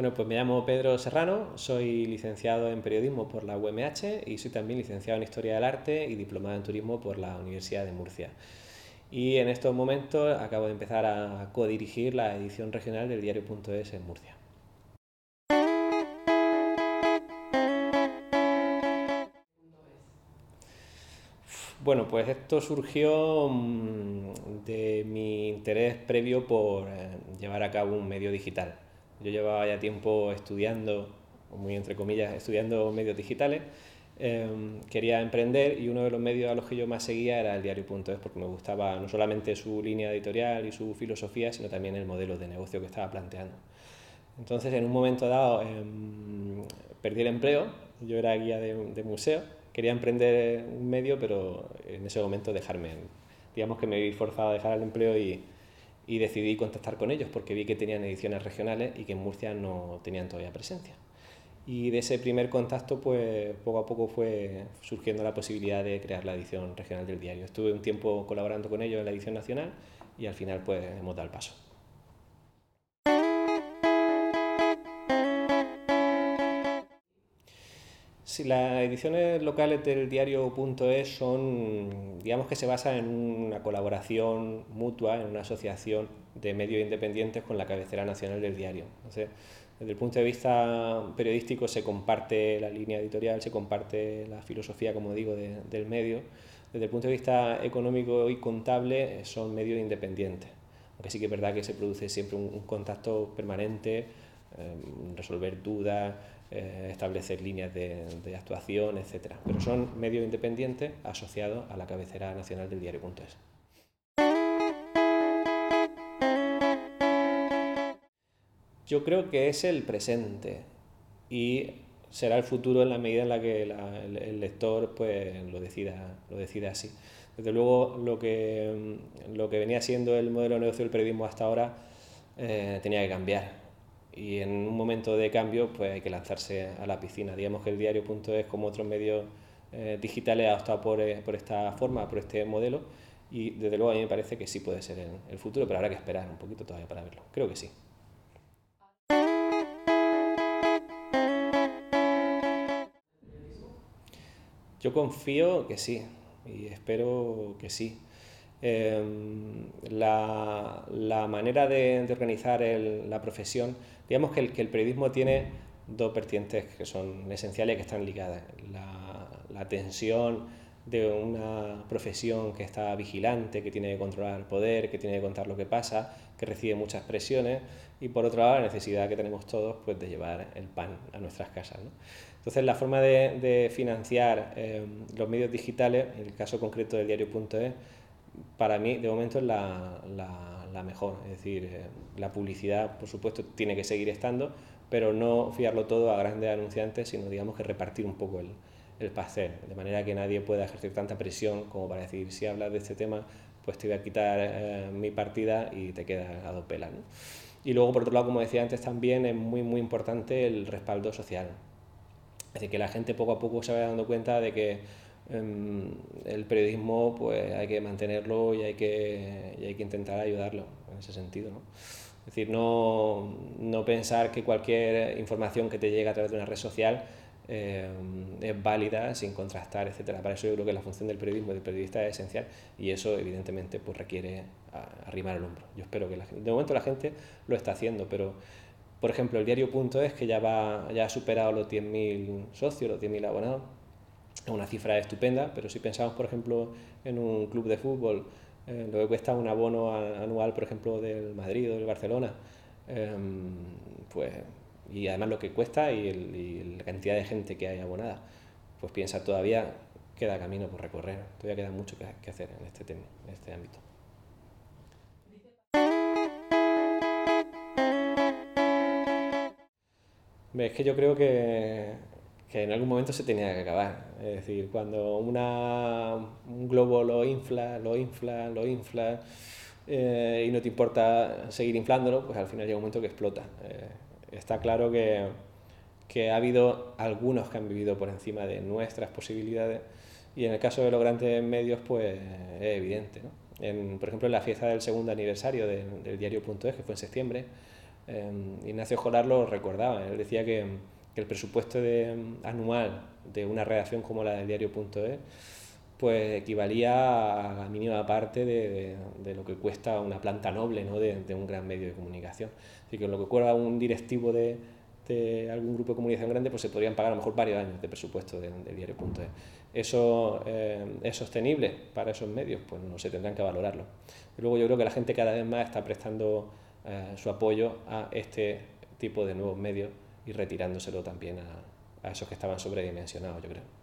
Bueno, pues me llamo Pedro Serrano, soy licenciado en periodismo por la UMH y soy también licenciado en Historia del Arte y diplomado en turismo por la Universidad de Murcia. Y en estos momentos acabo de empezar a codirigir la edición regional del diario.es en Murcia. Bueno, pues esto surgió mm, de mi interés previo por eh, llevar a cabo un medio digital. Yo llevaba ya tiempo estudiando, muy entre comillas, estudiando medios digitales. Em, quería emprender y uno de los medios a los que yo más seguía era el diario.es porque me gustaba no solamente su línea editorial y su filosofía, sino también el modelo de negocio que estaba planteando. Entonces, en un momento dado, em, perdí el empleo, yo era guía de, de museo quería emprender un medio, pero en ese momento dejarme, digamos que me vi forzado a dejar el empleo y, y decidí contactar con ellos porque vi que tenían ediciones regionales y que en Murcia no tenían todavía presencia. Y de ese primer contacto, pues poco a poco fue surgiendo la posibilidad de crear la edición regional del diario. Estuve un tiempo colaborando con ellos en la edición nacional y al final pues hemos dado el paso. Las ediciones locales del diario.es son, digamos que se basan en una colaboración mutua, en una asociación de medios independientes con la cabecera nacional del diario. desde el punto de vista periodístico se comparte la línea editorial, se comparte la filosofía, como digo, del medio. Desde el punto de vista económico y contable son medios independientes, aunque sí que es verdad que se produce siempre un, contacto permanente, eh, resolver dudas, eh, establecer líneas de, actuación, etc. Pero son medios independientes asociados a la cabecera nacional del diario.es. Yo creo que es el presente y será el futuro en la medida en la que el, lector pues, lo, decida, lo decida así. Desde luego, lo que, lo que venía siendo el modelo de negocio del periodismo hasta ahora eh, tenía que cambiar y en un momento de cambio pues hay que lanzarse a la piscina. Digamos que el diario.es como otros medios eh, digitales ha optado por, eh, por, esta forma, por este modelo y desde luego a mí me parece que sí puede ser el, el futuro, pero habrá que esperar un poquito todavía para verlo. Creo que sí. Yo confío que sí y espero que sí. Em, la, la, manera de, organizar la profesión, digamos que el, que el, periodismo tiene dos vertientes que son esenciales y que están ligadas. La, la, tensión de una profesión que está vigilante, que tiene que controlar el poder, que tiene que contar lo que pasa, que recibe muchas presiones, y por otro lado la necesidad que tenemos todos pues, de llevar el pan a nuestras casas. ¿no? Entonces la forma de, de financiar em, los medios digitales, en el caso concreto del diario.es, para mí de momento es la, la, mejor. Es decir, eh, la publicidad, por supuesto, tiene que seguir estando, pero no fiarlo todo a grandes anunciantes, sino digamos que repartir un poco el, el pastel, de manera que nadie pueda ejercer tanta presión como para decir, si hablas de este tema, pues te voy a quitar eh, mi partida y te queda a dos pelas. Y luego, por otro lado, como decía antes, también es muy, muy importante el respaldo social. Es decir, que la gente poco a poco se vaya dando cuenta de que el periodismo pues hay que mantenerlo y hay que, hay que intentar ayudarlo en ese sentido. ¿no? Es decir, no, no, pensar que cualquier información que te llegue a través de una red social em, es válida sin contrastar, etcétera. Para eso yo creo que la función del periodismo, del periodista es esencial y eso evidentemente pues requiere arrimar el hombro. Yo espero que la gente, de momento la gente lo está haciendo, pero por ejemplo el diario.es que ya, va, ya ha superado los 10.000 socios, los 10.000 abonados, una cifra estupenda, pero si pensamos, por ejemplo, en un club de fútbol, eh, lo que cuesta un abono anual, por ejemplo, del Madrid o del Barcelona, em, pues, y además lo que cuesta y, la cantidad de gente que hay abonada, pues piensa, todavía queda camino por recorrer, todavía queda mucho que, hacer en este, tema, en este ámbito. Es que yo creo que que en algún momento se tenía que acabar. Es decir, cuando una, un globo lo infla, lo infla, lo infla eh, y no te importa seguir inflándolo, pues al final llega un momento que explota. Eh, está claro que, que, ha habido algunos que han vivido por encima de nuestras posibilidades y en el caso de los grandes medios, pues es evidente. ¿no? En, por ejemplo, en la fiesta del segundo aniversario del, del diario.es, que fue en septiembre, Em, Ignacio Jolar lo recordaba, él decía que, el presupuesto anual de una redacción como la del diario.es pues equivalía a la mínima parte de, lo que cuesta una planta noble ¿no? de, un gran medio de comunicación. Así que lo que cuesta un directivo de, algún grupo de comunicación grande, pues se podrían pagar a lo mejor varios años de presupuesto del de diario.es. ¿Eso eh, es sostenible para esos medios? Pues no se tendrán que valorarlo. Y luego yo creo que la gente cada vez más está prestando eh, su apoyo a este tipo de nuevos medios y retirándoselo también a, a esos que estaban sobredimensionados, yo creo.